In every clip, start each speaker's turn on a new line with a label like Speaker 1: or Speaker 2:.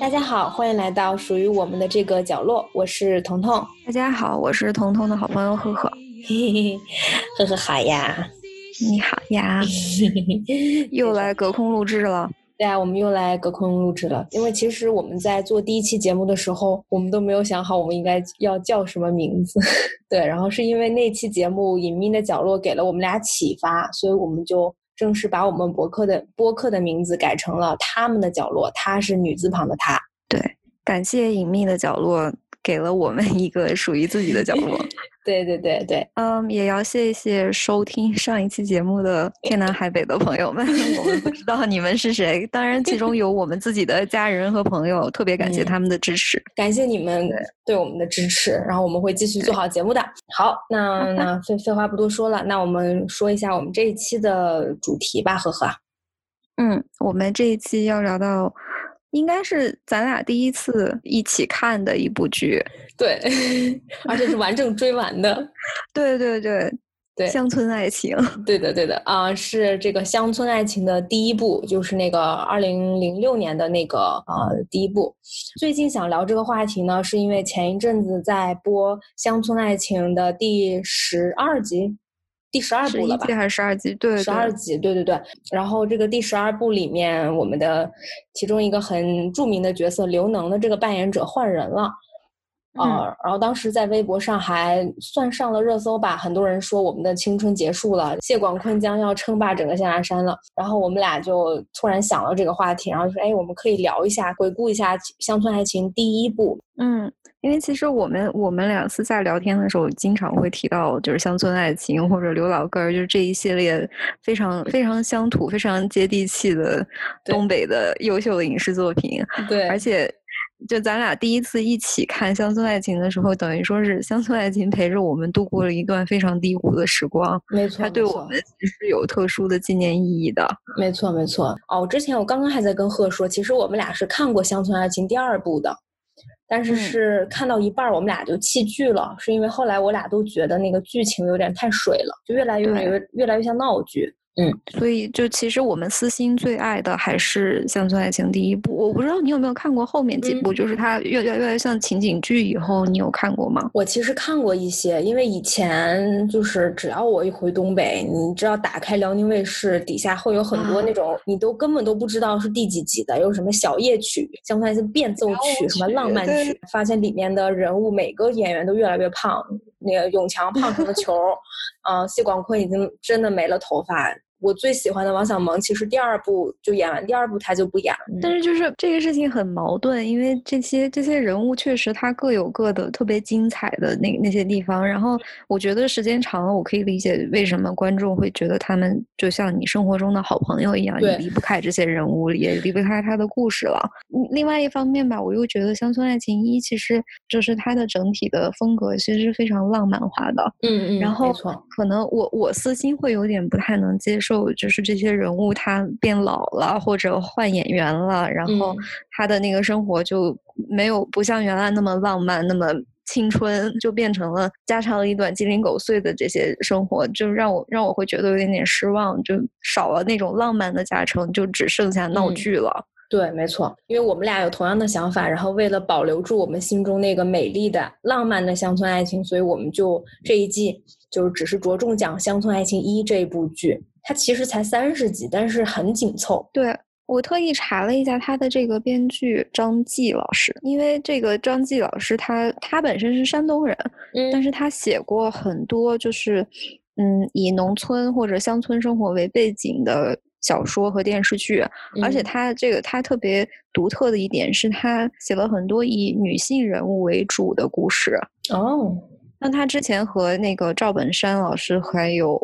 Speaker 1: 大家好，欢迎来到属于我们的这个角落，我是彤彤。
Speaker 2: 大家好，我是彤彤的好朋友赫赫。
Speaker 1: 嘿嘿嘿，赫赫好呀，
Speaker 2: 你好呀，又来隔空录制了。
Speaker 1: 对啊，我们又来隔空录制了。因为其实我们在做第一期节目的时候，我们都没有想好我们应该要叫什么名字。对，然后是因为那期节目《隐秘的角落》给了我们俩启发，所以我们就正式把我们博客的播客的名字改成了《他们的角落》，他是女字旁的他。
Speaker 2: 对，感谢《隐秘的角落》给了我们一个属于自己的角落。
Speaker 1: 对对对对，
Speaker 2: 嗯，也要谢谢收听上一期节目的天南海北的朋友们。我们不知道你们是谁，当然其中有我们自己的家人和朋友，特别感谢他们的支持，
Speaker 1: 感谢你们对我们的支持。然后我们会继续做好节目的。好，那那废废话不多说了，那我们说一下我们这一期的主题吧，呵呵。
Speaker 2: 嗯，我们这一期要聊到。应该是咱俩第一次一起看的一部剧，
Speaker 1: 对，而且是完整追完的，
Speaker 2: 对对对
Speaker 1: 对，
Speaker 2: 乡村爱情，
Speaker 1: 对的对的啊，是这个乡村爱情的第一部，就是那个二零零六年的那个呃第一部。最近想聊这个话题呢，是因为前一阵子在播《乡村爱情》的第十二集。第十二部了吧？
Speaker 2: 还是十二集？对，
Speaker 1: 十二集。对对对。然后这个第十二部里面，我们的其中一个很著名的角色刘能的这个扮演者换人了。
Speaker 2: 啊，
Speaker 1: 然后当时在微博上还算上了热搜吧，很多人说我们的青春结束了，谢广坤将要称霸整个象牙山了。然后我们俩就突然想到这个话题，然后说，哎，我们可以聊一下，回顾一下《乡村爱情》第一部。
Speaker 2: 嗯，因为其实我们我们俩私下聊天的时候，经常会提到就是乡村爱情或者刘老根儿，就是这一系列非常非常乡土、非常接地气的东北的优秀的影视作品。
Speaker 1: 对，
Speaker 2: 而且。就咱俩第一次一起看《乡村爱情》的时候，等于说是《乡村爱情》陪着我们度过了一段非常低谷的时光。
Speaker 1: 没错，
Speaker 2: 它对我们其实有特殊的纪念意义的。
Speaker 1: 没错，没错。哦，我之前我刚刚还在跟贺说，其实我们俩是看过《乡村爱情》第二部的，但是是看到一半我们俩就弃剧了，是因为后来我俩都觉得那个剧情有点太水了，就越来越越越来越像闹剧。
Speaker 2: 嗯，所以就其实我们私心最爱的还是《乡村爱情》第一部。我不知道你有没有看过后面几部，就是它越越越来越像情景剧以后，你有看过吗？
Speaker 1: 我其实看过一些，因为以前就是只要我一回东北，你知道打开辽宁卫视，底下会有很多那种你都根本都不知道是第几集的，有什么小夜曲、乡村爱情变奏曲、什么浪漫曲，发现里面的人物每个演员都越来越胖，那个永强 胖成了球，嗯，谢广坤已经真的没了头发。我最喜欢的王小蒙，其实第二部就演完，第二部他就不演了。
Speaker 2: 但是就是这个事情很矛盾，因为这些这些人物确实他各有各的特别精彩的那那些地方。然后我觉得时间长了，我可以理解为什么观众会觉得他们就像你生活中的好朋友一样，你离不开这些人物，也离不开他的故事了。另外一方面吧，我又觉得《乡村爱情一》其实就是它的整体的风格其实是非常浪漫化的。
Speaker 1: 嗯嗯，
Speaker 2: 然后可能我我私心会有点不太能接受。就是这些人物他变老了，或者换演员了，然后他的那个生活就没有不像原来那么浪漫，那么青春，就变成了家长里短、鸡零狗碎的这些生活，就让我让我会觉得有点点失望，就少了那种浪漫的加成，就只剩下闹剧了。
Speaker 1: 对，没错，因为我们俩有同样的想法，然后为了保留住我们心中那个美丽的、浪漫的乡村爱情，所以我们就这一季就只是着重讲《乡村爱情一》这一部剧。它其实才三十集，但是很紧凑。
Speaker 2: 对我特意查了一下他的这个编剧张继老师，因为这个张继老师他他本身是山东人，
Speaker 1: 嗯，
Speaker 2: 但是他写过很多就是嗯以农村或者乡村生活为背景的小说和电视剧，而且他这个他特别独特的一点是他写了很多以女性人物为主的故事。
Speaker 1: 哦，
Speaker 2: 那他之前和那个赵本山老师还有。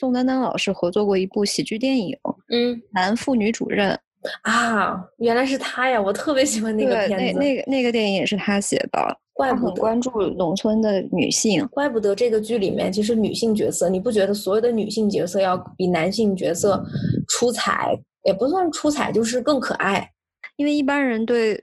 Speaker 2: 宋丹丹老师合作过一部喜剧电影，
Speaker 1: 嗯，
Speaker 2: 男妇女主任
Speaker 1: 啊，原来是他呀！我特别喜欢那个片
Speaker 2: 子，那那个那个电影也是他写的，
Speaker 1: 怪不
Speaker 2: 得关注农村的女性，
Speaker 1: 怪不得这个剧里面其实女性角色，你不觉得所有的女性角色要比男性角色出彩？也不算出彩，就是更可爱，
Speaker 2: 因为一般人对。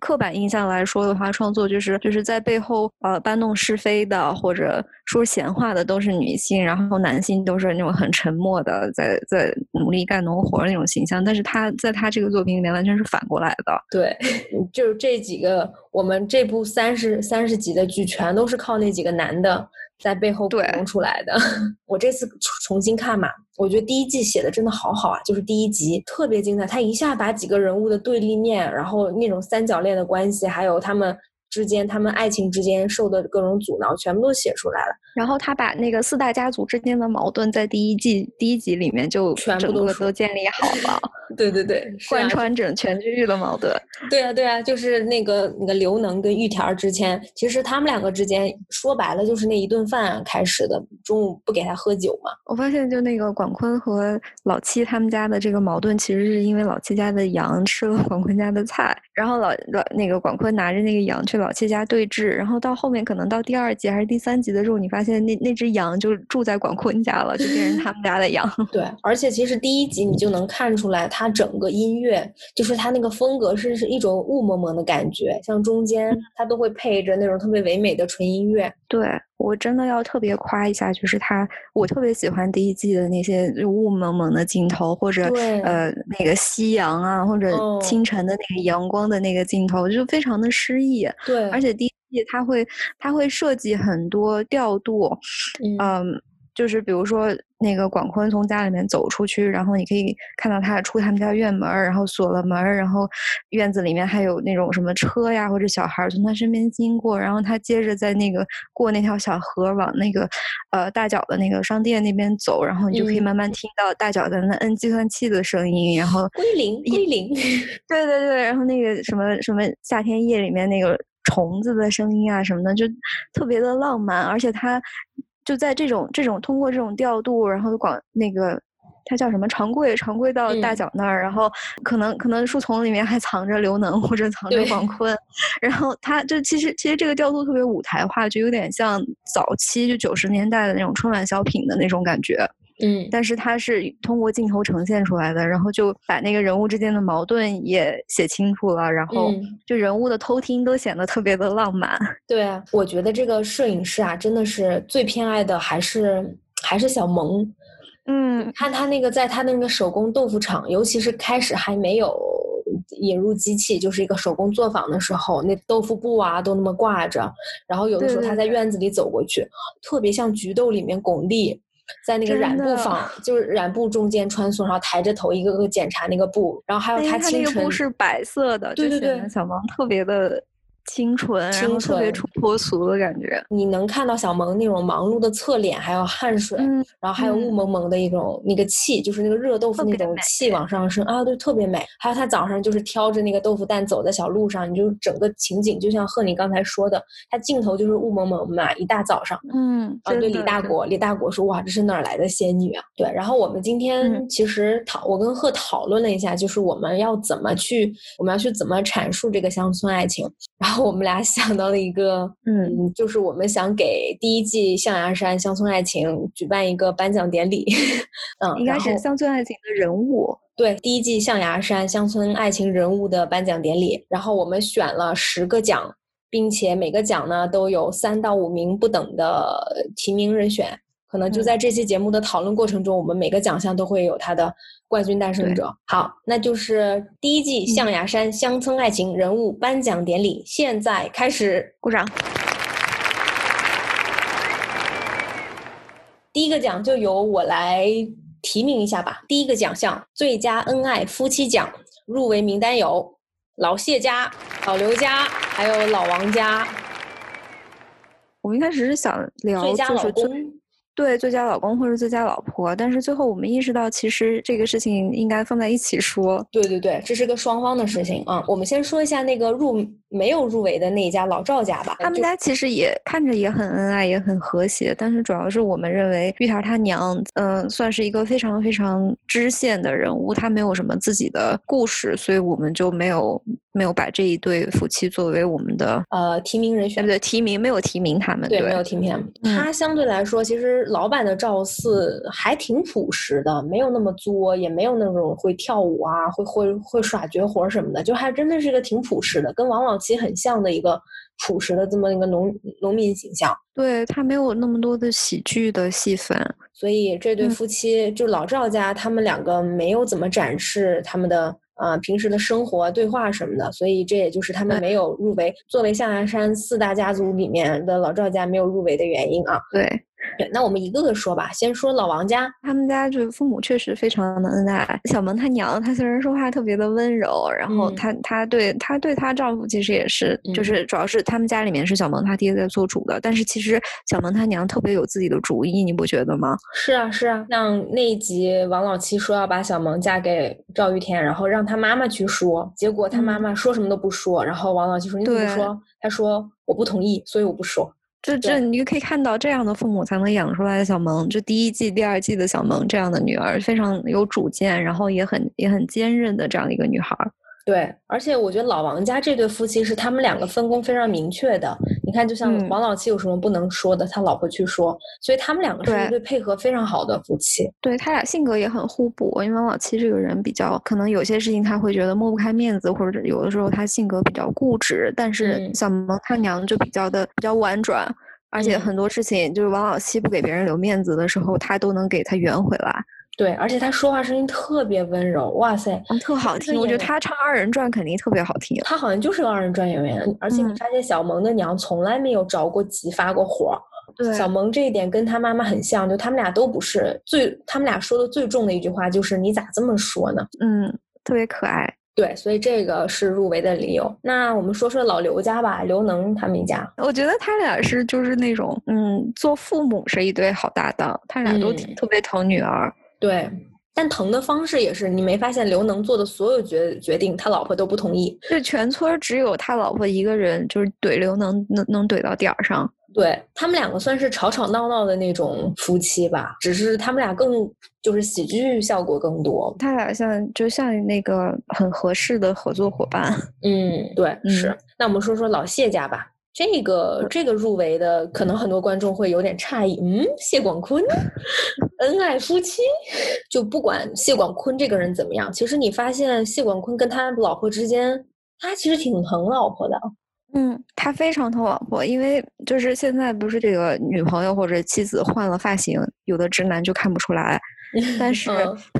Speaker 2: 刻板印象来说的话，创作就是就是在背后呃搬弄是非的或者说闲话的都是女性，然后男性都是那种很沉默的，在在努力干农活那种形象。但是他在他这个作品里面完全是反过来的。
Speaker 1: 对，就是这几个我们这部三十三十集的剧全都是靠那几个男的。在背后补充出来的。我这次重新看嘛，我觉得第一季写的真的好好啊，就是第一集特别精彩，他一下把几个人物的对立面，然后那种三角恋的关系，还有他们。之间，他们爱情之间受的各种阻挠，全部都写出来了。
Speaker 2: 然后他把那个四大家族之间的矛盾，在第一季第一集里面就
Speaker 1: 全部都
Speaker 2: 都建立好了。
Speaker 1: 对对对，
Speaker 2: 贯穿整全剧的矛盾。
Speaker 1: 对啊对啊，就是那个那个刘能跟玉田之间，其实他们两个之间说白了就是那一顿饭开始的，中午不给他喝酒嘛。
Speaker 2: 我发现就那个广坤和老七他们家的这个矛盾，其实是因为老七家的羊吃了广坤家的菜，然后老老那个广坤拿着那个羊去。老七家对峙，然后到后面可能到第二集还是第三集的时候，你发现那那只羊就住在广坤家了，就变成他们家的羊。
Speaker 1: 对，而且其实第一集你就能看出来，它整个音乐就是它那个风格是是一种雾蒙蒙的感觉，像中间它都会配着那种特别唯美的纯音乐。
Speaker 2: 对。我真的要特别夸一下，就是他，我特别喜欢第一季的那些雾蒙蒙的镜头，或者呃那个夕阳啊，或者清晨的那个阳光的那个镜头，就非常的诗意。
Speaker 1: 对，
Speaker 2: 而且第一季他会他会设计很多调度，嗯。就是比如说，那个广坤从家里面走出去，然后你可以看到他出他们家院门，然后锁了门，然后院子里面还有那种什么车呀或者小孩从他身边经过，然后他接着在那个过那条小河往那个呃大脚的那个商店那边走，然后你就可以慢慢听到大脚在那摁计算器的声音，然后
Speaker 1: 归零归零，
Speaker 2: 对对对，然后那个什么什么夏天夜里面那个虫子的声音啊什么的，就特别的浪漫，而且它。就在这种这种通过这种调度，然后广那个它叫什么长贵长贵到大脚那儿，然后可能可能树丛里面还藏着刘能或者藏着广坤，然后它就其实其实这个调度特别舞台化，就有点像早期就九十年代的那种春晚小品的那种感觉。
Speaker 1: 嗯，
Speaker 2: 但是它是通过镜头呈现出来的，然后就把那个人物之间的矛盾也写清楚了，然后就人物的偷听都显得特别的浪漫。
Speaker 1: 对啊，我觉得这个摄影师啊，真的是最偏爱的还是还是小萌。
Speaker 2: 嗯，
Speaker 1: 看他那个在他那个手工豆腐厂，尤其是开始还没有引入机器，就是一个手工作坊的时候，那豆腐布啊都那么挂着，然后有的时候他在院子里走过去，特别像菊豆里面巩俐。在那个染布坊，就是染布中间穿梭，然后抬着头一个个检查那个布，然后还有他清晨，
Speaker 2: 布是白色的，
Speaker 1: 对对对，
Speaker 2: 小王特别的。清纯，然后特别出脱俗的感觉。
Speaker 1: 你能看到小萌那种忙碌的侧脸，还有汗水，然后还有雾蒙蒙的一种那个气，就是那个热豆腐那种气往上升啊，对，特别美。还有他早上就是挑着那个豆腐蛋走在小路上，你就整个情景就像贺你刚才说的，他镜头就是雾蒙蒙嘛，一大早上，
Speaker 2: 嗯，
Speaker 1: 啊，对，李大国，李大国说哇，这是哪儿来的仙女啊？对，然后我们今天其实讨，我跟贺讨论了一下，就是我们要怎么去，我们要去怎么阐述这个乡村爱情。然后我们俩 想到了一个，嗯，就是我们想给第一季《象牙山乡村爱情》举办一个颁奖典礼，嗯，
Speaker 2: 应该是乡村爱情的人物，
Speaker 1: 对，第一季《象牙山乡村爱情人物的颁奖典礼。然后我们选了十个奖，并且每个奖呢都有三到五名不等的提名人选。可能就在这期节目的讨论过程中，我们每个奖项都会有它的冠军诞生者。好，那就是第一季《象牙山乡村爱情人物颁奖典礼》，现在开始，
Speaker 2: 鼓掌。
Speaker 1: 第一个奖就由我来提名一下吧。第一个奖项最佳恩爱夫妻奖入围名单有老谢家、老刘家，还有老王家。
Speaker 2: 我们一开始是想聊
Speaker 1: 最佳老公。
Speaker 2: 对最佳老公或者最佳老婆，但是最后我们意识到，其实这个事情应该放在一起说。
Speaker 1: 对对对，这是个双方的事情啊。我们先说一下那个入没有入围的那一家老赵家吧。
Speaker 2: 他们家其实也看着也很恩爱，也很和谐，但是主要是我们认为玉条他娘，嗯，算是一个非常非常支线的人物，他没有什么自己的故事，所以我们就没有没有把这一对夫妻作为我们的
Speaker 1: 呃提名人选，
Speaker 2: 对提名没有提名他们，
Speaker 1: 对没有提名。他相对来说，其实老版的赵四还挺朴实的，没有那么作，也没有那种会跳舞啊，会会会耍绝活什么的，就还真的是一个挺朴实的，跟王老七很像的一个朴实的这么一个农农民形象。
Speaker 2: 对他没有那么多的喜剧的戏份，
Speaker 1: 所以这对夫妻就老赵家，他们两个没有怎么展示他们的。啊，平时的生活对话什么的，所以这也就是他们没有入围，作为象牙山四大家族里面的老赵家没有入围的原因啊。
Speaker 2: 对。
Speaker 1: 对，那我们一个个说吧。先说老王家，
Speaker 2: 他们家就是父母确实非常的恩爱。小萌她娘，她虽然说话特别的温柔，然后她她对她对她丈夫其实也是，就是主要是他们家里面是小萌她爹在做主的，但是其实小萌她娘特别有自己的主意，你不觉得吗？
Speaker 1: 是啊是啊，像那一集王老七说要把小萌嫁给赵玉田，然后让他妈妈去说，结果他妈妈说什么都不说，然后王老七说你怎么说？他说我不同意，所以我不说。
Speaker 2: 这这，你就可以看到这样的父母才能养出来的小萌。就第一季、第二季的小萌这样的女儿，非常有主见，然后也很也很坚韧的这样的一个女孩。
Speaker 1: 对，而且我觉得老王家这对夫妻是他们两个分工非常明确的。你看，就像王老七有什么不能说的，他老婆去说，所以他们两个是一对配合非常好的夫妻。
Speaker 2: 对他俩性格也很互补，因为王老七这个人比较可能有些事情他会觉得抹不开面子，或者有的时候他性格比较固执，但是小萌他娘就比较的比较婉转，而且很多事情就是王老七不给别人留面子的时候，他都能给他圆回来。
Speaker 1: 对，而且他说话声音特别温柔，哇塞，
Speaker 2: 特好听。我觉得他唱二人转肯定特别好听。
Speaker 1: 他好像就是个二人转演员，而且你发现小萌的娘从来没有着过急发过火。
Speaker 2: 对，
Speaker 1: 小萌这一点跟他妈妈很像，就他们俩都不是最，他们俩说的最重的一句话就是你咋这么说呢？
Speaker 2: 嗯，特别可爱。
Speaker 1: 对，所以这个是入围的理由。那我们说说老刘家吧，刘能他们一家，
Speaker 2: 我觉得他俩是就是那种，嗯，做父母是一对好搭档，他俩都挺特别疼女儿。
Speaker 1: 对，但疼的方式也是，你没发现刘能做的所有决决定，他老婆都不同意。
Speaker 2: 就全村只有他老婆一个人，就是怼刘能，能能怼到点儿上。
Speaker 1: 对他们两个算是吵吵闹闹的那种夫妻吧，只是他们俩更就是喜剧效果更多。
Speaker 2: 他俩像就像那个很合适的合作伙伴。
Speaker 1: 嗯，对，是。那我们说说老谢家吧。这个这个入围的，可能很多观众会有点诧异。嗯，谢广坤，恩爱夫妻，就不管谢广坤这个人怎么样，其实你发现谢广坤跟他老婆之间，他其实挺疼老婆的。
Speaker 2: 嗯，他非常疼老婆，因为就是现在不是这个女朋友或者妻子换了发型，有的直男就看不出来。但是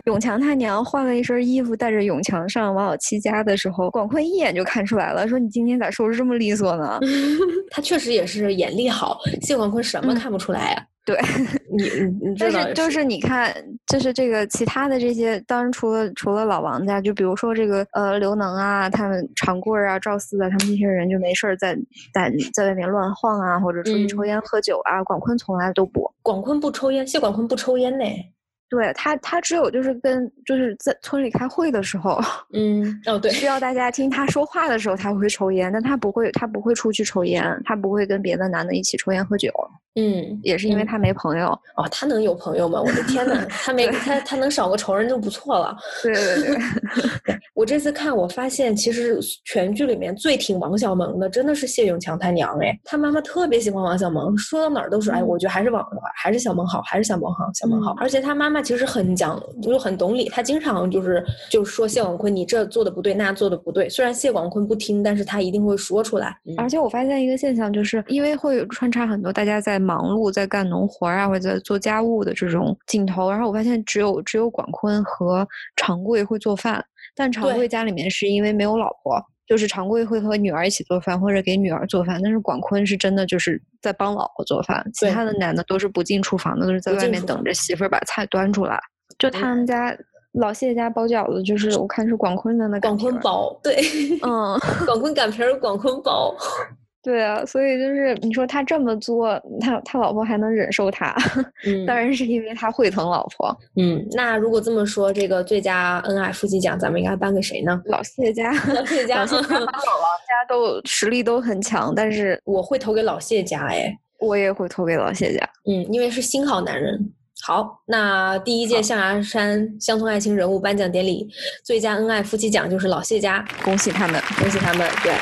Speaker 2: 永强他娘换了一身衣服，带着永强上王小七家的时候，广坤一眼就看出来了，说你今天咋收拾这么利索呢？
Speaker 1: 他确实也是眼力好，谢广坤什么看不出来呀？
Speaker 2: 对，
Speaker 1: 你你
Speaker 2: 但是就是你看，就是这个其他的这些，当然除了除了老王家，就比如说这个呃刘能啊，他们长贵啊、赵四啊，他们这些人就没事儿在在在外面乱晃啊，或者出去抽烟喝酒啊。广坤从来都不，
Speaker 1: 广坤不抽烟，谢广坤不抽烟呢。
Speaker 2: 对他，他只有就是跟就是在村里开会的时候，
Speaker 1: 嗯，哦对，
Speaker 2: 需要大家听他说话的时候，他会抽烟，但他不会，他不会出去抽烟，他不会跟别的男的一起抽烟喝酒。
Speaker 1: 嗯，
Speaker 2: 也是因为他没朋友
Speaker 1: 哦，他能有朋友吗？我的天呐，他没他他能少个仇人就不错了。
Speaker 2: 对对对，
Speaker 1: 我这次看我发现，其实全剧里面最挺王小蒙的，真的是谢永强他娘哎，他妈妈特别喜欢王小蒙，说到哪儿都是哎，我觉得还是王还是小蒙好，还是小蒙好，小蒙好。而且他妈妈其实很讲，就是很懂理，他经常就是就是说谢广坤你这做的不对，那做的不对。虽然谢广坤不听，但是他一定会说出来。
Speaker 2: 而且我发现一个现象，就是因为会穿插很多大家在。忙碌在干农活啊，或者在做家务的这种镜头，然后我发现只有只有广坤和常贵会做饭，但常贵家里面是因为没有老婆，就是常贵会和女儿一起做饭或者给女儿做饭，但是广坤是真的就是在帮老婆做饭，其他的男的都是不进厨房的，都是在外面等着媳妇儿把菜端出来。就他们家老谢家包饺子，就是我看是广坤的那
Speaker 1: 广坤包，对，
Speaker 2: 嗯，
Speaker 1: 广坤擀皮儿，广坤包。
Speaker 2: 对啊，所以就是你说他这么作，他他老婆还能忍受他，
Speaker 1: 嗯
Speaker 2: 当然是因为他会疼老婆。
Speaker 1: 嗯，那如果这么说，这个最佳恩爱夫妻奖咱们应该颁给谁呢？
Speaker 2: 老谢家，
Speaker 1: 老谢家
Speaker 2: 老谢家和姥姥家都实力都很强，但是
Speaker 1: 我会投给老谢家，哎，
Speaker 2: 我也会投给老谢家。
Speaker 1: 嗯，因为是新好男人。好，那第一届象牙山乡村爱情人物颁奖典礼最佳恩爱夫妻奖就是老谢家，
Speaker 2: 恭喜他们！
Speaker 1: 恭喜他们。对，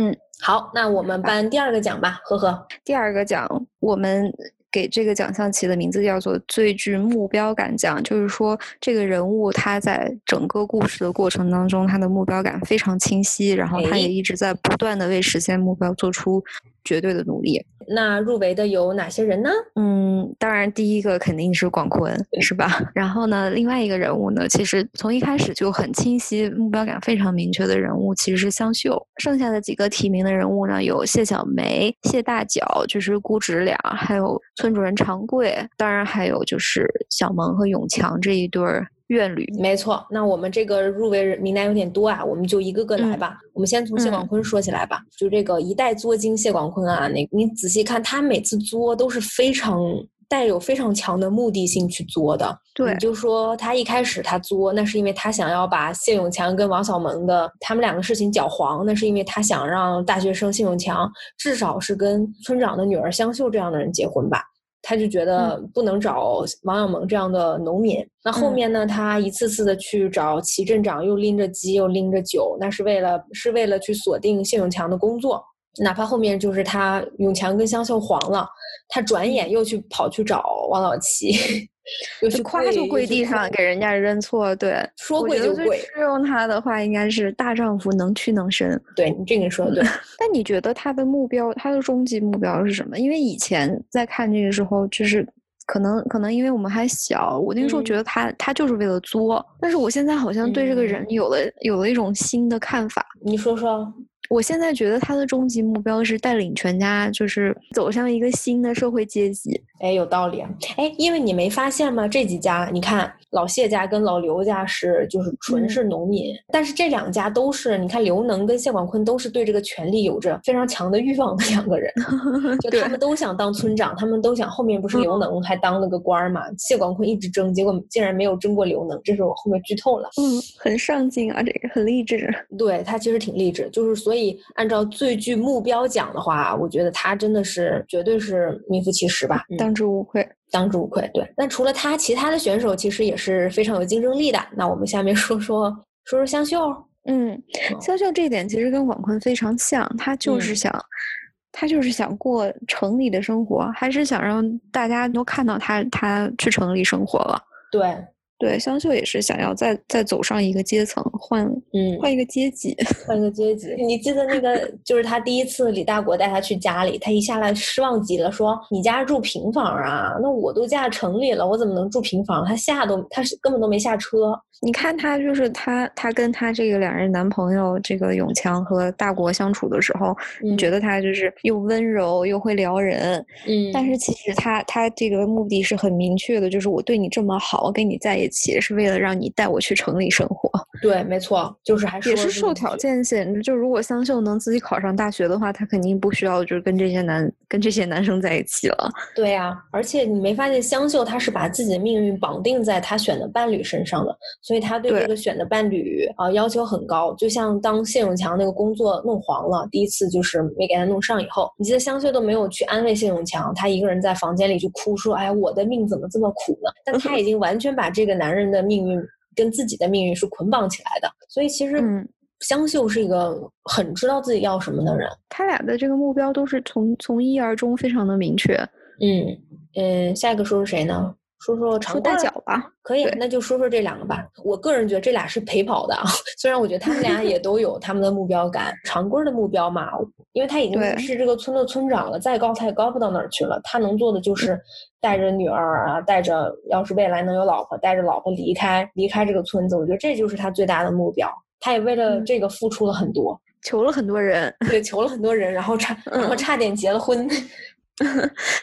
Speaker 2: 嗯，
Speaker 1: 好，那我们颁第二个奖吧，呵呵。
Speaker 2: 第二个奖，我们给这个奖项起的名字叫做最具目标感奖，就是说这个人物他在整个故事的过程当中，他的目标感非常清晰，然后他
Speaker 1: 哎
Speaker 2: 也一直在不断的为实现目标做出绝对的努力。
Speaker 1: 那入围的有哪些人呢？
Speaker 2: 嗯，当然第一个肯定是广坤，是吧？然后呢，另外一个人物呢，其实从一开始就很清晰、目标感非常明确的人物，其实是香秀。剩下的几个提名的人物呢，有谢小梅、谢大脚，就是姑侄俩，还有村主任长贵，当然还有就是小萌和永强这一对儿怨侣。
Speaker 1: 没错，那我们这个入围人名单有点多啊，我们就一个个来
Speaker 2: 嗯
Speaker 1: 吧。我们先从谢广
Speaker 2: 嗯
Speaker 1: 坤说起来吧。就这个一代作精谢广坤啊，那你仔细看，他每次作都是非常带有非常强的目的性去作的。
Speaker 2: 对
Speaker 1: 你就说他一开始他作，那是因为他想要把谢永强跟王小蒙的他们两个事情搅黄，那是因为他想让大学生谢永强至少是跟村长的女儿香秀这样的人结婚吧。他就觉得不能找王小蒙这样的农民。那后
Speaker 2: 嗯
Speaker 1: 面呢，他一次次的去找齐镇长，又拎着鸡，又拎着酒，那是为了是为了去锁定谢永强的工作。哪怕后面就是他永强跟香秀黄了，他转眼又去跑去找王老七，又去
Speaker 2: 夸就跪地上给人家认错，对，
Speaker 1: 说跪就跪。
Speaker 2: 适用他的话应该是大丈夫能屈能伸。
Speaker 1: 对你这个说的对，
Speaker 2: 但你觉得他的目标，他的终极目标是什么？因为以前在看这个时候，就是可能可能因为我们还小，我那个时候觉
Speaker 1: 嗯
Speaker 2: 得他、他就是为了作，但是我现在好像对这个人
Speaker 1: 嗯
Speaker 2: 有了、有了一种新的看法。
Speaker 1: 你说说。
Speaker 2: 我现在觉得他的终极目标是带领全家，就是走向一个新的社会阶级。
Speaker 1: 哎，有道理啊。哎，因为你没发现吗？这几家，你看老谢家跟老刘家是就是纯
Speaker 2: 嗯
Speaker 1: 是农民，但是这两家都是，你看刘能跟谢广坤都是对这个权力有着非常强的欲望的两个人，就他们都想当村长，他们都想。后面不是刘能还当了个官儿嘛？谢广坤一直争，结果竟然没有争过刘能，这是我后面剧透了。
Speaker 2: 嗯，很上进啊，这个很励志。
Speaker 1: 对他其实挺励志，就是所以按照最具目标讲的话，我觉得他真的是绝对是名副其实吧。嗯
Speaker 2: 当之无愧。
Speaker 1: 当之无愧。对，那除了他，其他的选手其实也是非常有竞争力的。那我们下面说说说说香秀。
Speaker 2: 嗯，
Speaker 1: 哦
Speaker 2: 香秀这一点其实跟广坤非常像，他就是
Speaker 1: 嗯
Speaker 2: 想，他就是想过城里的生活，还是想让大家都看到他，他去城里生活了。
Speaker 1: 对，
Speaker 2: 对，香秀也是想要再再走上一个阶层，换
Speaker 1: 嗯，
Speaker 2: 换一个阶级。
Speaker 1: 换一个阶级。你记得那个，就是他第一次李大国带他去家里，他一下来失望极了，说：“你家住平房啊？那我都嫁城里了，我怎么能住平房？”他下都，他是根本都没下车。
Speaker 2: 你看他就是他，他跟他这个两人男朋友这个永强和大国相处的时候，你觉
Speaker 1: 得？
Speaker 2: 得他就是又温柔又会撩人，
Speaker 1: 嗯，
Speaker 2: 但是其实他他这个目的是很明确的，就是我对你这么好，我跟你在一是为了让你带我去城里生活，
Speaker 1: 对，没错，就是还是
Speaker 2: 也是受条件限制。就如果香秀能自己考上大学的话，她肯定不需要就是跟这些男跟这些男生在一起了。
Speaker 1: 对呀、而且你没发现香秀她是把自己的命运绑定在她选的伴侣身上的，所以她对
Speaker 2: 对
Speaker 1: 这个选的伴侣啊、要求很高。就像当谢永强那个工作弄黄了，第一次就是没给他弄上以后，你记得香秀都没有去安慰谢永强，她一个人在房间里就哭说：“哎呀，我的命怎么这么苦呢？”但她已经完全把这个男人的命运跟自己的命运是捆绑起来的，所以其实
Speaker 2: 嗯
Speaker 1: 香秀是一个很知道自己要什么的人。
Speaker 2: 他俩的这个目标都是从从一而终，非常的明确。
Speaker 1: 嗯嗯，下一个说是谁呢？说说长
Speaker 2: 说大脚吧，
Speaker 1: 可以，那就说说这两个吧。我个人觉得这俩是陪跑的啊，虽然我觉得他们俩也 都有他们的目标感。长棍的目标嘛，因为他已经
Speaker 2: 对
Speaker 1: 是这个村的村长了，再高他也高不到哪儿去了。他能做的就是带着女儿啊，带着要是未来能有老婆，带着老婆离开离开这个村子。我觉得这就是他最大的目标。他也为了
Speaker 2: 嗯
Speaker 1: 这个付出了很多，
Speaker 2: 求了很多人。
Speaker 1: 对，求了很多人，然后差然后
Speaker 2: 嗯
Speaker 1: 差点结了婚。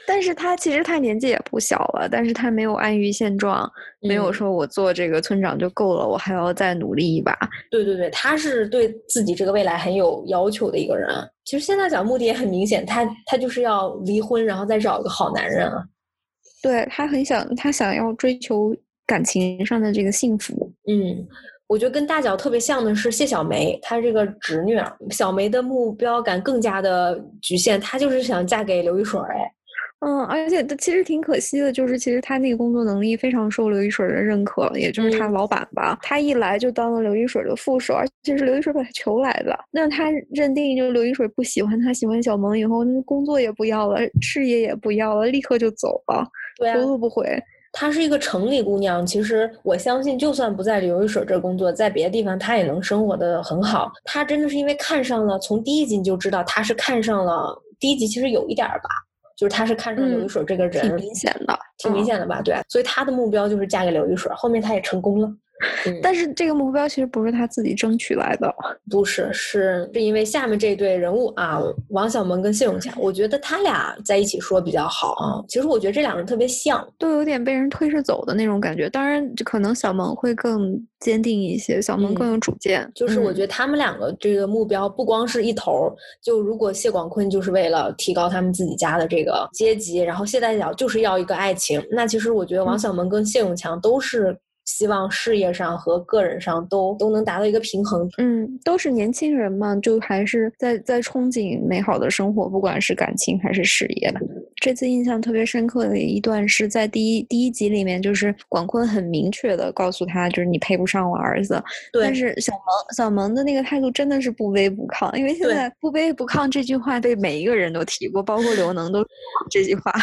Speaker 2: 但是他其实他年纪也不小了，但是他没有安于现状，没有说我做这个村长就够了，我还要再努力一把。
Speaker 1: 对对对，他是对自己这个未来很有要求的一个人。其实现在讲目的也很明显，他他就是要离婚，然后再找一个好男人啊。
Speaker 2: 对他很想，他想要追求感情上的这个幸福。
Speaker 1: 嗯。我觉得跟大脚特别像的是谢小梅，她这个侄女儿。小梅的目标感更加的局限，她就是想嫁给刘一水哎。
Speaker 2: 嗯，而且其实挺可惜的，就是其实她那个工作能力非常受刘一水的认可，也就是他老板吧。他一来就当了刘一水的副手，而且是刘一水把他求来的。那他认定就刘一水不喜欢他，喜欢小萌以后，那工作也不要了，事业也不要了，立刻就走了，头都不回。
Speaker 1: 她是一个城里姑娘，其实我相信，就算不在刘一水这工作，在别的地方她也能生活的很好。她真的是因为看上了，从第一集你就知道她是看上了。第一集其实有一点吧，就是她是看上刘一水这个人，
Speaker 2: 挺明显的，
Speaker 1: 挺明显的吧？对，所以她的目标就是嫁给刘一水，后面她也成功了。
Speaker 2: 但是这个目标其实不是他自己争取来的，
Speaker 1: 不是，是是因为下面这对人物啊，王小蒙跟谢永强，我觉得他俩在一起说比较好啊。其实我觉得这两个人特别像，
Speaker 2: 都有点被人推着走的那种感觉。当然，可能小蒙会更坚定一些，小蒙更有主见。
Speaker 1: 就是我觉得他们两个这个目标不光是一头，就如果谢广坤就是为了提高他们自己家的这个阶级，然后谢代角就是要一个爱情，那其实我觉得王小蒙跟谢永强都是。希望事业上和个人上都都能达到一个平衡。
Speaker 2: 嗯，都是年轻人嘛，就还是在在憧憬美好的生活，不管是感情还是事业。这次印象特别深刻的一段是在第一第一集里面，就是广坤很明确的告诉他，就是你配不上我儿子。
Speaker 1: 对。
Speaker 2: 但是小萌小萌的那个态度真的是不卑不亢，因为现在不卑不亢这句话被每一个人都提过，包括刘能都这句话。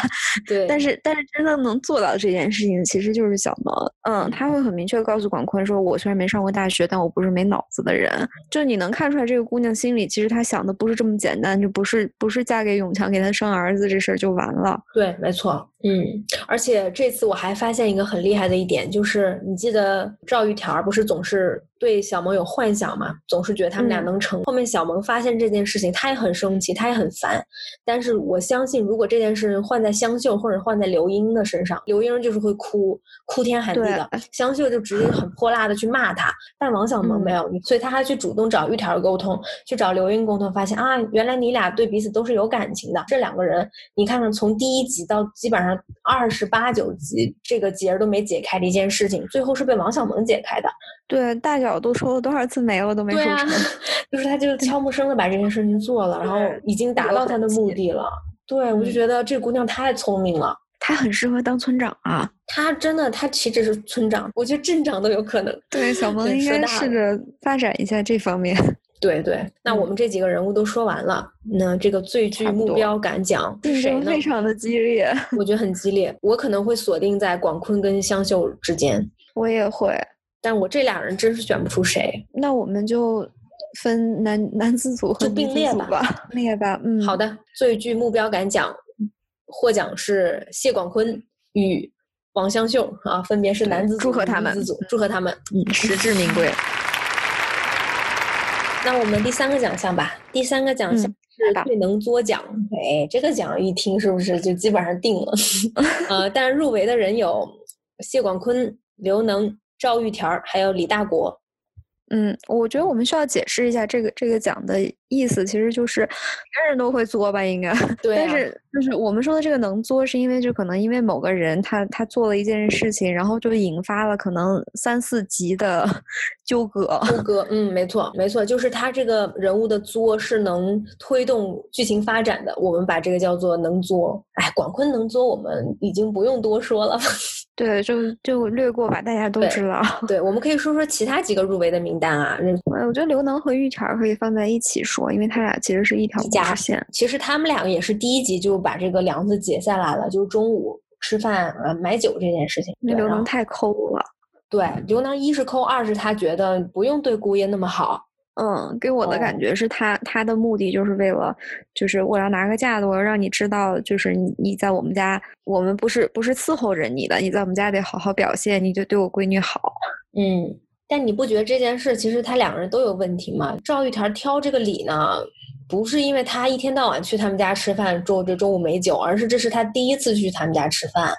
Speaker 1: 对。
Speaker 2: 但是但是真的能做到这件事情，其实就是小萌。嗯，他。会很明确告诉广坤说：“我虽然没上过大学，但我不是没脑子的人。就你能看出来，这个姑娘心里其实她想的不是这么简单，就不是不是嫁给永强给他生儿子这事儿就完了。”
Speaker 1: 对，没错。嗯，而且这次我还发现一个很厉害的一点，就是你记得赵玉条不是总是对小萌有幻想嘛，总是觉得他们俩能成。后面小萌发现这件事情，他也很生气，他也很烦。但是我相信，如果这件事换在香秀或者换在刘英的身上，刘英就是会哭，哭天喊地的。香秀就直接很泼辣的去骂他。但王小萌没有，所以他还去主动找玉条沟通，去找刘英沟通，发现啊，原来你俩对彼此都是有感情的。这两个人，你看看从第一集到基本上。二十八九集，这个结都没解开的一件事情，最后是被王小蒙解开的。
Speaker 2: 对，大脚都说了多少次没了都没说成，
Speaker 1: 就是他就悄无声的把这件事情做了，然后已经达到他的目的了。对，我就觉得这姑娘太聪明了，
Speaker 2: 她很适合当村长啊。
Speaker 1: 她真的，她岂止是村长，我觉得镇长都有可能。
Speaker 2: 对，小 萌应该试着发展一下这方面。
Speaker 1: 对对，那我们这几个人物都说完了，那这个最具目标感奖是谁呢？
Speaker 2: 非常的激烈，
Speaker 1: 我觉得很激烈。我可能会锁定在广坤跟香秀之间，
Speaker 2: 我也会，
Speaker 1: 但我这俩人真是选不出谁。
Speaker 2: 那我们就分男男子组和
Speaker 1: 并列
Speaker 2: 吧，列吧。嗯，
Speaker 1: 好的，最具目标感奖获奖是谢广坤与王香秀啊，分别是男子组、
Speaker 2: 祝贺他们，
Speaker 1: 祝贺他们，
Speaker 2: 嗯，实至名归。
Speaker 1: 那我们第三个奖项吧，第三个奖项是最能作奖。哎，这个奖一听是不是就基本上定了？呃，但入围的人有谢广坤、刘能、赵玉田还有李大国。
Speaker 2: 嗯，我觉得我们需要解释一下这个这个奖的意思，其实就是人人都会作吧，应该。
Speaker 1: 对。
Speaker 2: 但是就是我们说的这个能作，是因为就可能因为某个人他他做了一件事情，然后就引发了可能三四集的 纠葛。
Speaker 1: 纠葛，嗯，没错，没错，就是他这个人物的作是能推动剧情发展的，我们把这个叫做能作。哎，广坤能作，我们已经不用多说了。
Speaker 2: 对，就就略过吧，大家都知道。
Speaker 1: 对，我们可以说说其他几个入围的名单啊。
Speaker 2: 我觉得刘能和玉田可以放在一起说，因为他俩其实是一条
Speaker 1: 家线。其实他们两个也是第一集就把这个梁子结下来了，就是中午吃饭呃买酒这件事情。
Speaker 2: 刘能太抠了。
Speaker 1: 对，刘能一是抠，二是他觉得不用对姑爷那么好。
Speaker 2: 嗯，给我的感觉是他他的目的就是为了，就是我要拿个架子，我要让你知道，就是你你在我们家，我们不是不是伺候着你的，你在我们家得好好表现，你就对我闺女好。
Speaker 1: 嗯，但你不觉得这件事其实他两个人都有问题吗？赵玉田挑这个理呢？不是因为他一天到晚去他们家吃饭，中这中午没酒，而是这是他第一次去他们家吃饭。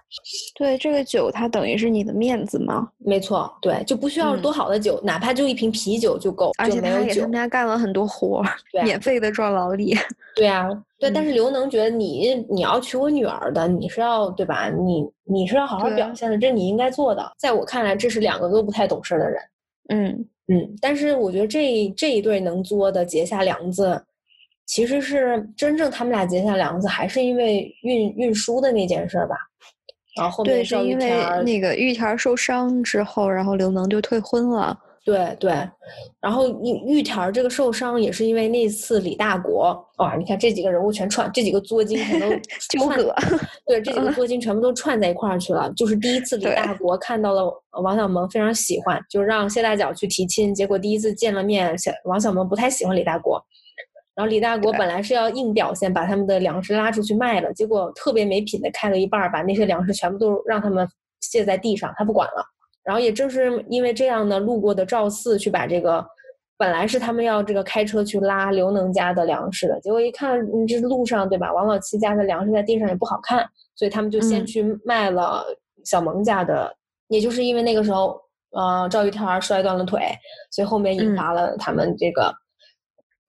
Speaker 2: 对，这个酒它等于是你的面子嘛。
Speaker 1: 没错，对，就不需要多好的酒，哪怕就一瓶啤酒就够，
Speaker 2: 而且
Speaker 1: 他
Speaker 2: 给他们家干了很多活，免费的赚劳力。
Speaker 1: 对啊，对，但是刘能觉得你你要娶我女儿的，你是要对吧？你你是要好好表现的，这你应该做的。在我看来，这是两个都不太懂事的人。
Speaker 2: 嗯
Speaker 1: 嗯，但是我觉得这这一对能作的结下梁子。其实是真正他们俩结下梁子，还是因为运运输的那件事吧。然后后面
Speaker 2: 是因为那个玉田受伤之后，然后刘能就退婚了。
Speaker 1: 对对，然后玉玉田这个受伤也是因为那次李大国。哇，你看这几个人物全串，这几个作 精全都
Speaker 2: 纠葛。
Speaker 1: 对，这几个作精全部都串在一块儿去了。就是第一次李大国看到了王小蒙，非常喜欢，就让谢大脚去提亲。结果第一次见了面，小王小蒙不太喜欢李大国。然后李大国本来是要硬表现，把他们的粮食拉出去卖了，结果特别没品的开了一半，把那些粮食全部都让他们卸在地上，他不管了。然后也正是因为这样呢，路过的赵四去把这个本来是他们要这个开车去拉刘能家的粮食的，结果一看这路上对吧，王老七家的粮食在地上也不好看，所以他们就先去卖了小萌家的。也就是因为那个时候，呃，赵玉天摔断了腿，所以后面引发了他们这个。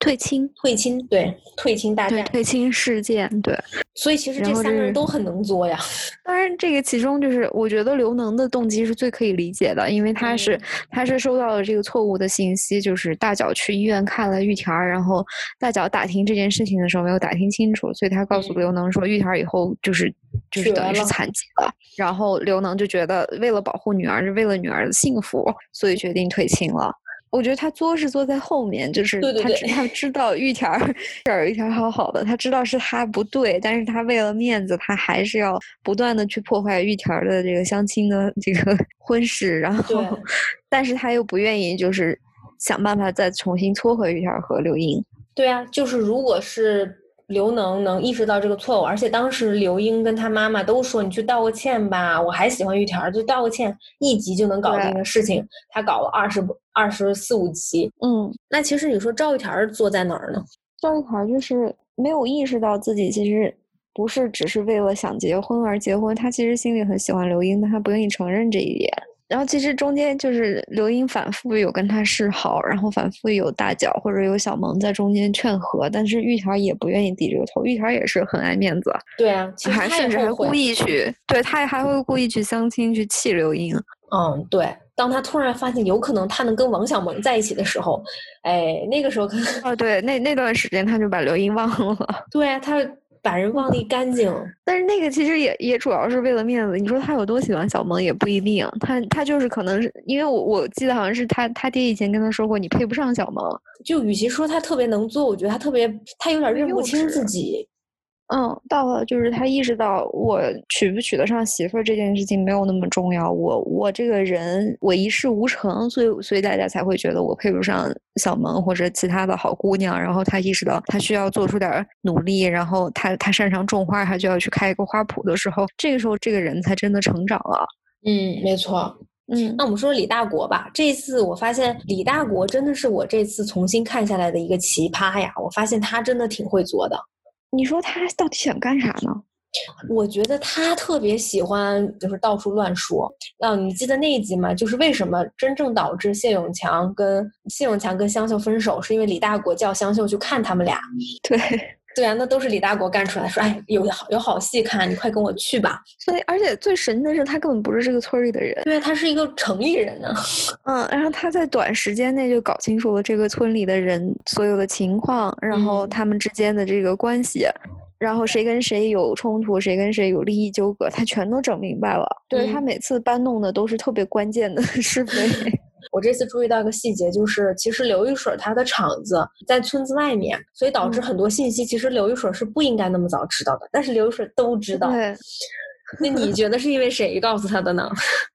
Speaker 2: 退亲，
Speaker 1: 退亲，对，退亲大战，
Speaker 2: 退亲事件，对，
Speaker 1: 所以其实这三个人都很能作呀。
Speaker 2: 当然，这个其中就是我觉得刘能的动机是最可以理解的，因为他是他是收到了这个错误的信息，就是大脚去医院看了玉田儿，然后大脚打听这件事情的时候没有打听清楚，所以他告诉刘能说玉田儿以后就是就是等于是残疾了。然后刘能就觉得为了保护女儿，是为了女儿的幸福，所以决定退亲了。我觉得他作是作在后面，就是他他 知道玉田儿 这儿玉田好好的，他知道是他不对，但是他为了面子，他还是要不断的去破坏玉田儿的这个相亲的这个 婚事，然后，但是他又不愿意，就是想办法再重新撮合玉田儿和刘英。
Speaker 1: 对啊，就是如果是。刘能能意识到这个错误，而且当时刘英跟他妈妈都说：“你去道个歉吧，我还喜欢玉田，就道个歉，一集就能搞定的事情。”他搞了二十二十四五集，
Speaker 2: 嗯，
Speaker 1: 那其实你说赵玉田坐在哪儿呢？
Speaker 2: 赵玉田就是没有意识到自己其实不是只是为了想结婚而结婚，他其实心里很喜欢刘英，但他不愿意承认这一点。然后其实中间就是刘英反复有跟他示好，然后反复有大脚或者有小萌在中间劝和，但是玉田也不愿意低这个头。玉田也是很爱面子，
Speaker 1: 对啊，
Speaker 2: 还甚至还故意去，对他也还会故意去相亲去气刘英。
Speaker 1: 嗯，对。当他突然发现有可能他能跟王小萌在一起的时候，哎，那个时候可能
Speaker 2: 啊，对，那那段时间他就把刘英忘了。
Speaker 1: 对啊，他。把人忘得干净，
Speaker 2: 但是那个其实也也主要是为了面子。你说他有多喜欢小萌也不一定，他他就是可能是因为我我记得好像是他他爹以前跟他说过，你配不上小萌。
Speaker 1: 就与其说他特别能做，我觉得他特别他有点认不清自己。
Speaker 2: 嗯，到了就是他意识到我娶不娶得上媳妇儿这件事情没有那么重要，我我这个人我一事无成，所以所以大家才会觉得我配不上小萌或者其他的好姑娘。然后他意识到他需要做出点努力，然后他他擅长种花，他就要去开一个花圃的时候，这个时候这个人才真的成长了。
Speaker 1: 嗯，没错。嗯，那我们说李大国吧。这次我发现李大国真的是我这次重新看下来的一个奇葩呀！我发现他真的挺会做的。
Speaker 2: 你说他到底想干啥呢？
Speaker 1: 我觉得他特别喜欢，就是到处乱说。啊，你记得那一集吗？就是为什么真正导致谢永强跟谢永强跟香秀分手，是因为李大国叫香秀去看他们俩。
Speaker 2: 对。
Speaker 1: 对啊，那都是李大国干出来，说哎，有好有好戏看，你快跟我去吧。
Speaker 2: 所以，而且最神的是，他根本不是这个村里的人。
Speaker 1: 对，他是一个城里人呢。
Speaker 2: 嗯，然后他在短时间内就搞清楚了这个村里的人所有的情况，然后他们之间的这个关系，然后谁跟谁有冲突，谁跟谁有利益纠葛，他全都整明白了。对他每次搬弄的都是特别关键的 是非。
Speaker 1: 我这次注意到一个细节，就是其实刘玉水他的厂子在村子外面，所以导致很多信息其实刘玉水是不应该那么早知道的，但是刘玉水都知道。
Speaker 2: 对，
Speaker 1: 那你觉得是因为谁告诉他的呢？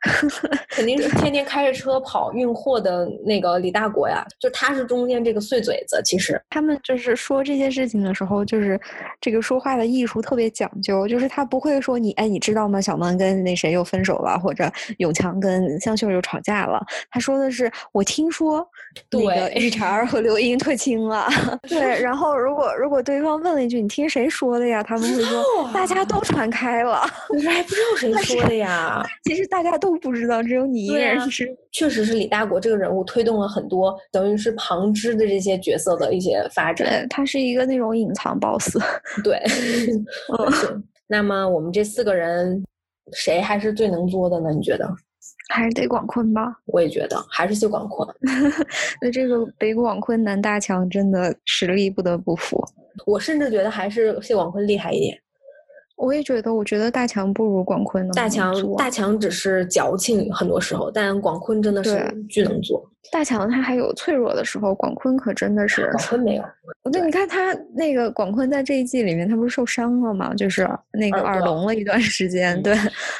Speaker 1: 肯定是天天开着车跑运货的那个李大国呀，就他是中间这个碎嘴子。其实
Speaker 2: 他们就是说这些事情的时候，就是这个说话的艺术特别讲究，就是他不会说你哎，你知道吗？小曼跟那谁又分手了，或者永强跟香秀又吵架了。他说的是我听说那个玉婵和 刘英退亲了。对，然后如果如果对方问了一句你听谁说的呀？他们会说大家都传开了。
Speaker 1: 还不知道谁说的呀？
Speaker 2: 其实大家都不知道，只有你一个人知。
Speaker 1: 确实是李大国这个人物推动了很多，等于是旁支的这些角色的一些发展。
Speaker 2: 他是一个那种隐藏 boss。
Speaker 1: 对，嗯。那么我们这四个人，谁还是最能作的呢？你觉得？
Speaker 2: 还是得广坤吧。
Speaker 1: 我也觉得，还是谢广坤。
Speaker 2: 那这个北广坤南大强真的实力不得不服。
Speaker 1: 我甚至觉得还是谢广坤厉害一点。
Speaker 2: 我也觉得，我觉得大强不如广坤。
Speaker 1: 大强大强只是矫情，很多时候，但广坤真的是巨能做。
Speaker 2: 大强他还有脆弱的时候，广坤可真的是。
Speaker 1: 广坤没有。
Speaker 2: 对，你看他那个广坤在这一季里面，他不是受伤了吗？就是那个耳聋了一段时间。对，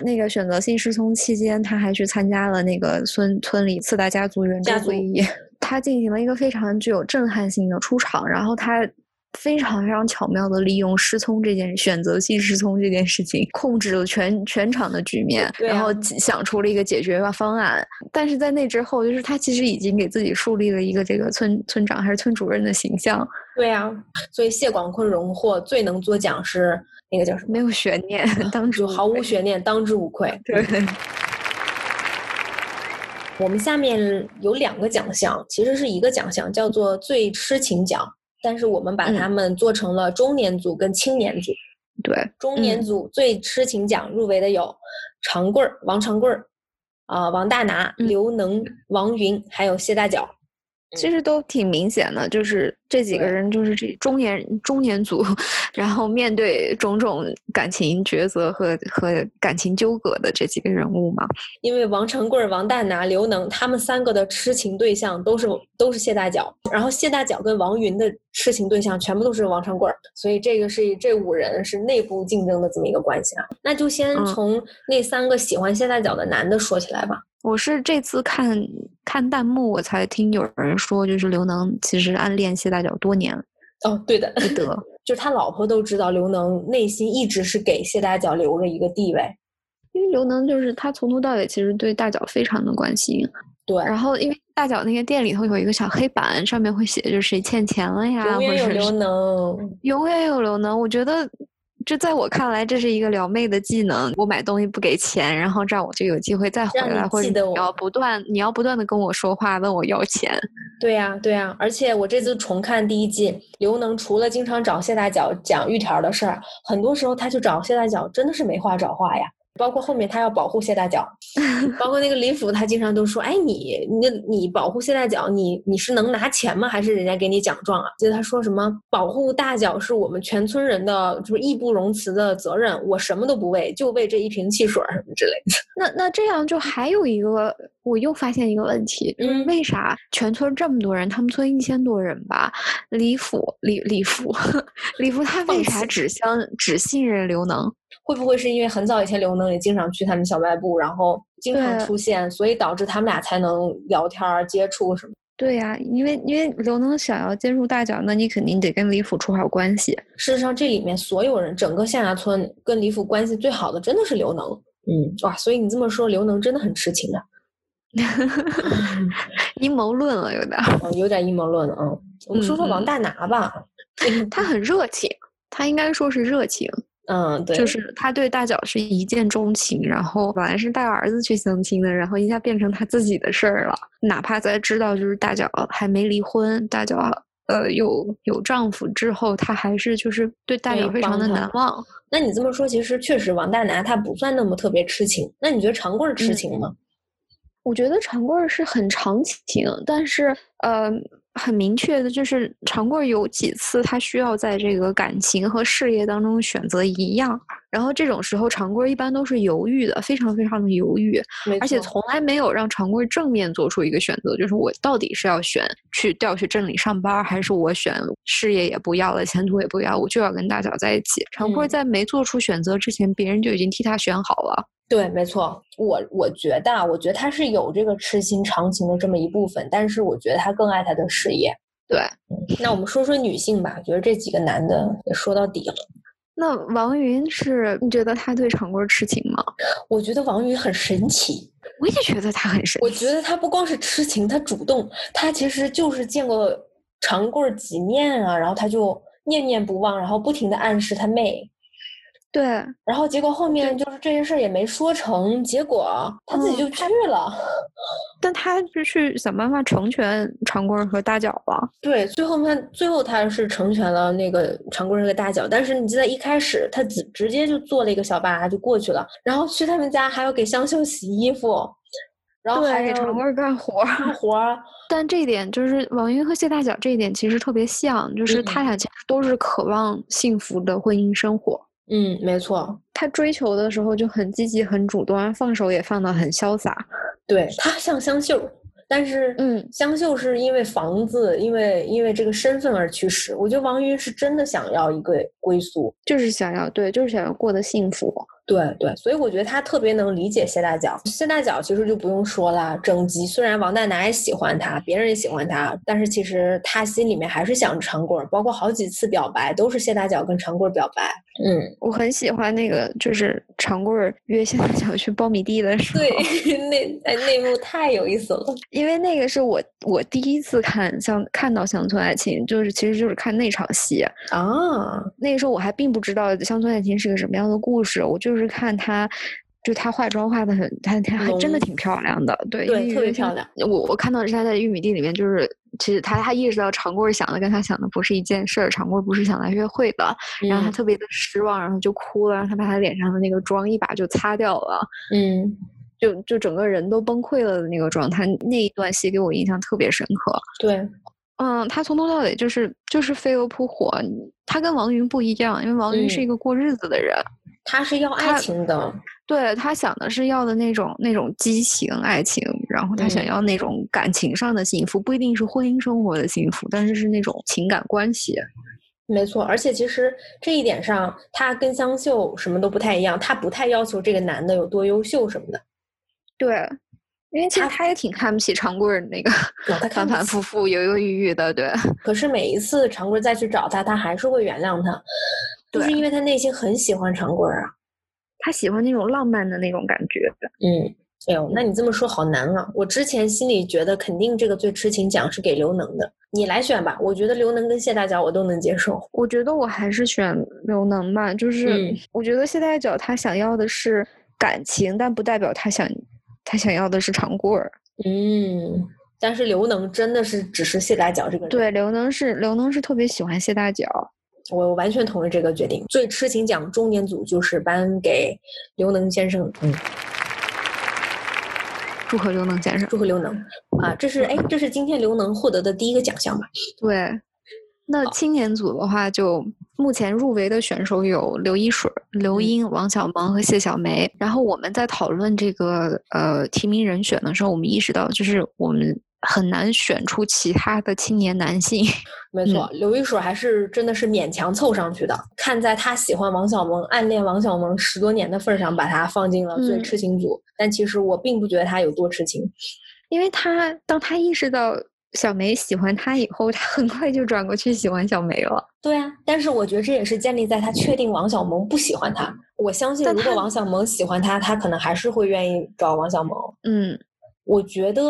Speaker 2: 那个选择性失聪期间，他还去参加了那个村村里四大家族圆桌会议，他进行了一个非常具有震撼性的出场，然后他。非常非常巧妙的利用失聪这件选择性失聪这件事情，控制了全全场的局面，然后想出了一个解决方案。但是在那之后，就是他其实已经给自己树立了一个这个村村长还是村主任的形象。
Speaker 1: 对啊，所以谢广坤荣获最能作奖是那个叫什么？
Speaker 2: 没有悬念，当之
Speaker 1: 毫无悬念，当之无愧。
Speaker 2: 对。
Speaker 1: 我们下面有两个奖项，其实是一个奖项，叫做最痴情奖。但是我们把他们做成了中年组跟青年组。
Speaker 2: 对，
Speaker 1: 中年组最痴情奖入围的有长棍儿王长棍儿，啊，王大拿、刘能、王云，还有谢大脚。
Speaker 2: 其。实都挺明显的，就是这几个人就是这中年中年组，然后面对种种感情抉择和和感情纠葛的这几个人物嘛。
Speaker 1: 因为王长贵、王大拿、刘能他们三个的痴情对象都是都是谢大脚，然后谢大脚跟王云的痴情对象全部都是王长贵，所以这个是这五人是内部竞争的这么一个关系啊。那就先从那三个喜欢谢大脚的男的说起来吧。
Speaker 2: 我是这次看看弹幕，我才听有人说，就是刘能其实暗恋谢大脚多年。
Speaker 1: 哦，对的，
Speaker 2: 不得，
Speaker 1: 就是他老婆都知道刘能内心一直是给谢大脚留了一个地位，
Speaker 2: 因为刘能就是他从头到尾其实对大脚非常的关心。
Speaker 1: 对，
Speaker 2: 然后因为大脚那个店里头有一个小黑板，上面会写就是谁欠钱了呀，
Speaker 1: 永远有刘能，
Speaker 2: 永远有刘能。我觉得。这在我看来，这是一个撩妹的技能。我买东西不给钱，然后这样我就有机会再回来，或者你要不断，你要不断的跟我说话，问我要钱。
Speaker 1: 对呀，对呀。而且我这次重看第一季，刘能除了经常找谢大脚讲玉条的事儿，很多时候他去找谢大脚，真的是没话找话呀。包括后面他要保护谢大脚，包括那个李府，他经常都说：“哎，你你你保护谢大脚，你你是能拿钱吗？还是人家给你奖状啊？”记得他说什么：“保护大脚是我们全村人的，就是义不容辞的责任。我什么都不为，就为这一瓶汽水什么之类的。”
Speaker 2: 那那这样就还有一个，我又发现一个问题，嗯，为啥全村这么多人，他们村一千多人吧？李府李李府 李府他为啥只相只信任刘能？
Speaker 1: 会不会是因为很早以前刘能也经常去他们小卖部，然后经常出现，所以导致他们俩才能聊天接触什么？
Speaker 2: 对呀，因为因为刘能想要接触大脚，那你肯定得跟李府处好关系。
Speaker 1: 事实上，这里面所有人，整个象牙村跟李府关系最好的真的是刘能。嗯，哇，所以你这么说，刘能真的很痴情啊。
Speaker 2: 阴谋论了，有点，
Speaker 1: 有点阴谋论了。啊，我们说说王大拿吧，
Speaker 2: 他很热情，他应该说是热情。
Speaker 1: 嗯，对，
Speaker 2: 就是他对大脚是一见钟情，然后本来是带儿子去相亲的，然后一下变成他自己的事儿了。哪怕在知道就是大脚还没离婚，大脚呃有有丈夫之后，他还是就是对大脚非常的难忘。
Speaker 1: 那你这么说，其实确实王大拿他不算那么特别痴情。那你觉得长贵痴情吗？
Speaker 2: 我觉得长贵是很长情，但是呃。很明确的，就是长贵有几次他需要在这个感情和事业当中选择一样，然后这种时候，长贵一般都是犹豫的，非常非常的犹豫，而且从来没有让长贵正面做出一个选择，就是我到底是要选去调去镇里上班，还是我选事业也不要了，前途也不要，我就要跟大脚在一起。长贵在没做出选择之前，别人就已经替他选好了。
Speaker 1: 对，没错，我我觉得，我觉得他是有这个痴心长情的这么一部分，但是我觉得他更爱他的事业。
Speaker 2: 对，
Speaker 1: 那我们说说女性吧，觉得这几个男的也说到底了。
Speaker 2: 那王云是你觉得他对长贵痴情吗？
Speaker 1: 我觉得王云很神奇，
Speaker 2: 我也觉得他很神。
Speaker 1: 我觉得他不光是痴情，他主动，他其实就是见过长贵几面啊，然后他就念念不忘，然后不停的暗示他妹。
Speaker 2: 对，
Speaker 1: 然后结果后面就是这件事也没说成，结果他自己就去了，
Speaker 2: 但他就去想办法成全长贵和大脚了。
Speaker 1: 对，最后他最后他是成全了那个长贵和大脚，但是你记得一开始他直直接就坐了一个小巴就过去了，然后去他们家还要给香秀洗衣服，然后还
Speaker 2: 给长贵干活
Speaker 1: 干活。
Speaker 2: 但这一点就是王云和谢大脚这一点其实特别像，就是他俩其实都是渴望幸福的婚姻生活。
Speaker 1: 嗯，没错，
Speaker 2: 他追求的时候就很积极、很主动，放手也放得很潇洒。
Speaker 1: 对他像香秀，但是，
Speaker 2: 嗯，
Speaker 1: 香秀是因为房子，因为因为这个身份而去世。我觉得王云是真的想要一个归宿，
Speaker 2: 就是想要，对，就是想要过得幸福。
Speaker 1: 对对，所以我觉得他特别能理解谢大脚。谢大脚其实就不用说了，整集虽然王大拿也喜欢他，别人也喜欢他，但是其实他心里面还是想着长贵儿。包括好几次表白都是谢大脚跟长贵儿表白。嗯，
Speaker 2: 我很喜欢那个，就是长贵儿约现在想去苞米地的时候，
Speaker 1: 对，那哎那幕太有意思了。
Speaker 2: 因为那个是我我第一次看像看到乡村爱情，就是其实就是看那场戏
Speaker 1: 啊。
Speaker 2: 那个时候我还并不知道乡村爱情是个什么样的故事，我就是。看她，就她化妆化的很，她她还真的挺漂亮的，对，
Speaker 1: 对，特别漂亮。
Speaker 2: 我我看到她在玉米地里面，就是其实她她意识到长贵想的跟她想的不是一件事儿，长贵不是想来约会的，然后她特别的失望，然后就哭了，然后她把她脸上的那个妆一把就擦掉了，
Speaker 1: 嗯，
Speaker 2: 就就整个人都崩溃了的那个状态，那一段戏给我印象特别深刻。
Speaker 1: 对，
Speaker 2: 嗯，她从头到尾就是就是飞蛾扑火，她跟王云不一样，因为王云是一个过日子的人。
Speaker 1: 他是要爱情的，
Speaker 2: 对他想的是要的那种那种激情爱情，然后他想要那种感情上的幸福，不一定是婚姻生活的幸福，但是是那种情感关系。
Speaker 1: 没错，而且其实这一点上，他跟香秀什么都不太一样，他不太要求这个男的有多优秀什么的。
Speaker 2: 对，因为其实他也挺看不起长贵那个，反反复复、犹犹豫豫的。对，
Speaker 1: 可是每一次长贵再去找他，他还是会原谅他。就是因为他内心很喜欢长贵儿啊，
Speaker 2: 他喜欢那种浪漫的那种感觉。
Speaker 1: 嗯，哎呦，那你这么说好难啊！我之前心里觉得肯定这个最痴情奖是给刘能的，你来选吧。我觉得刘能跟谢大脚我都能接受。
Speaker 2: 我觉得我还是选刘能吧，就是我觉得谢大脚他想要的是感情，但不代表他想他想要的是长贵儿。
Speaker 1: 嗯，但是刘能真的是只是谢大脚这个人。
Speaker 2: 对，刘能是刘能是特别喜欢谢大脚。
Speaker 1: 我完全同意这个决定。最痴情奖中年组就是颁给刘能先生。嗯，
Speaker 2: 祝贺刘能先生，
Speaker 1: 祝贺刘能啊！这是哎，这是今天刘能获得的第一个奖项吧？
Speaker 2: 对。那青年组的话，就目前入围的选手有刘一水、刘英、王小萌和谢小梅。然后我们在讨论这个呃提名人选的时候，我们意识到就是我们。很难选出其他的青年男性。
Speaker 1: 没错，刘一水还是真的是勉强凑上去的。看在他喜欢王小蒙、暗恋王小蒙十多年的份上，把他放进了最痴情组。但其实我并不觉得他有多痴情，
Speaker 2: 因为他当他意识到小梅喜欢他以后，他很快就转过去喜欢小梅了。
Speaker 1: 对啊，但是我觉得这也是建立在他确定王小蒙不喜欢他。我相信，如果王小蒙喜欢他，他可能还是会愿意找王小蒙。
Speaker 2: 嗯。
Speaker 1: 我觉得，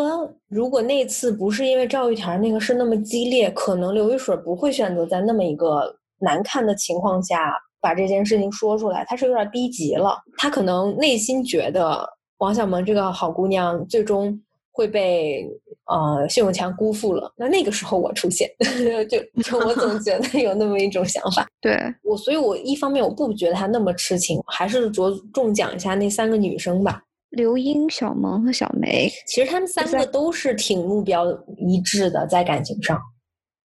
Speaker 1: 如果那次不是因为赵玉田那个事那么激烈，可能刘玉水不会选择在那么一个难看的情况下把这件事情说出来。他是有点逼急了，他可能内心觉得王小蒙这个好姑娘最终会被呃谢永强辜负了。那那个时候我出现，就就我总觉得有那么一种想法。
Speaker 2: 对
Speaker 1: 我，所以我一方面我不觉得他那么痴情，还是着重讲一下那三个女生吧。
Speaker 2: 刘英、小萌和小梅，
Speaker 1: 其实他们三个都是挺目标一致的，在感情上。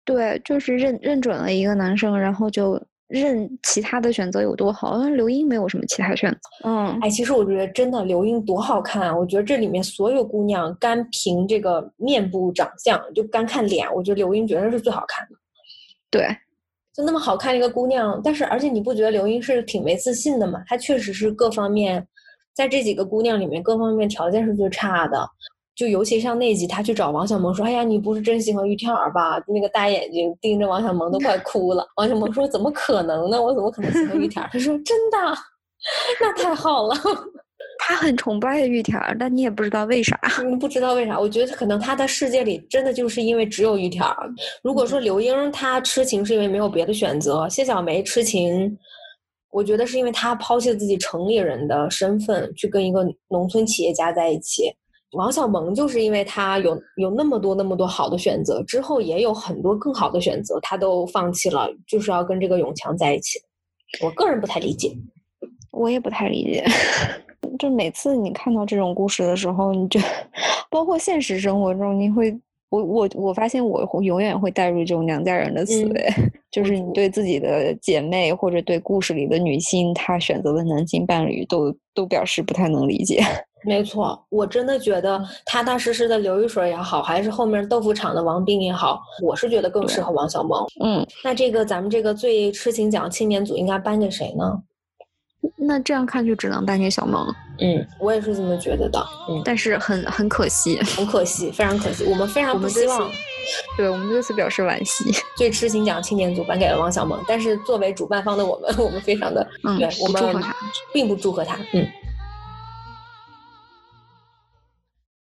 Speaker 2: 对，就是认认准了一个男生，然后就认其他的选择有多好，刘英没有什么其他选择。嗯，
Speaker 1: 哎，其实我觉得真的刘英多好看啊！我觉得这里面所有姑娘，单凭这个面部长相，就干看脸，我觉得刘英绝对是最好看的。
Speaker 2: 对，
Speaker 1: 就那么好看一个姑娘，但是而且你不觉得刘英是挺没自信的吗？她确实是各方面，在这几个姑娘里面，各方面条件是最差的。就尤其像那集，他去找王小蒙说：“哎呀，你不是真喜欢于天儿吧？”那个大眼睛盯着王小蒙都快哭了。王小蒙说：“怎么可能呢？我怎么可能喜欢于天儿？”他说：“真的，那太好了。”
Speaker 2: 他很崇拜玉田儿，但你也不知道为啥。
Speaker 1: 不知道为啥？我觉得可能他的世界里真的就是因为只有玉田儿。如果说刘英她痴情是因为没有别的选择，谢小梅痴情，我觉得是因为他抛弃了自己城里人的身份，去跟一个农村企业家在一起。王小蒙就是因为他有有那么多那么多好的选择，之后也有很多更好的选择，他都放弃了，就是要跟这个永强在一起。我个人不太理解，
Speaker 2: 我也不太理解。就每次你看到这种故事的时候，你就 包括现实生活中，你会我我我发现我永远会带入这种娘家人的思维，就是你对自己的姐妹或者对故事里的女性，她选择的男性伴侣，都都表示不太能理解。
Speaker 1: 没错，我真的觉得踏踏实实的刘一水也好，还是后面豆腐厂的王斌也好，我是觉得更适合王小蒙。
Speaker 2: 嗯，
Speaker 1: 那这个咱们这个最痴情奖青年组应该颁给谁呢？
Speaker 2: 那这样看就只能颁给小萌。
Speaker 1: 嗯，我也是这么觉得的。嗯，
Speaker 2: 但是很很可惜，
Speaker 1: 很可惜，非常可惜。我们非常不希望。
Speaker 2: 对我们对此表示惋惜。
Speaker 1: 最痴情奖青年组颁给了王小萌，但是作为主办方的我们，我们非常的，
Speaker 2: 嗯，
Speaker 1: 对我们并不祝贺他。嗯。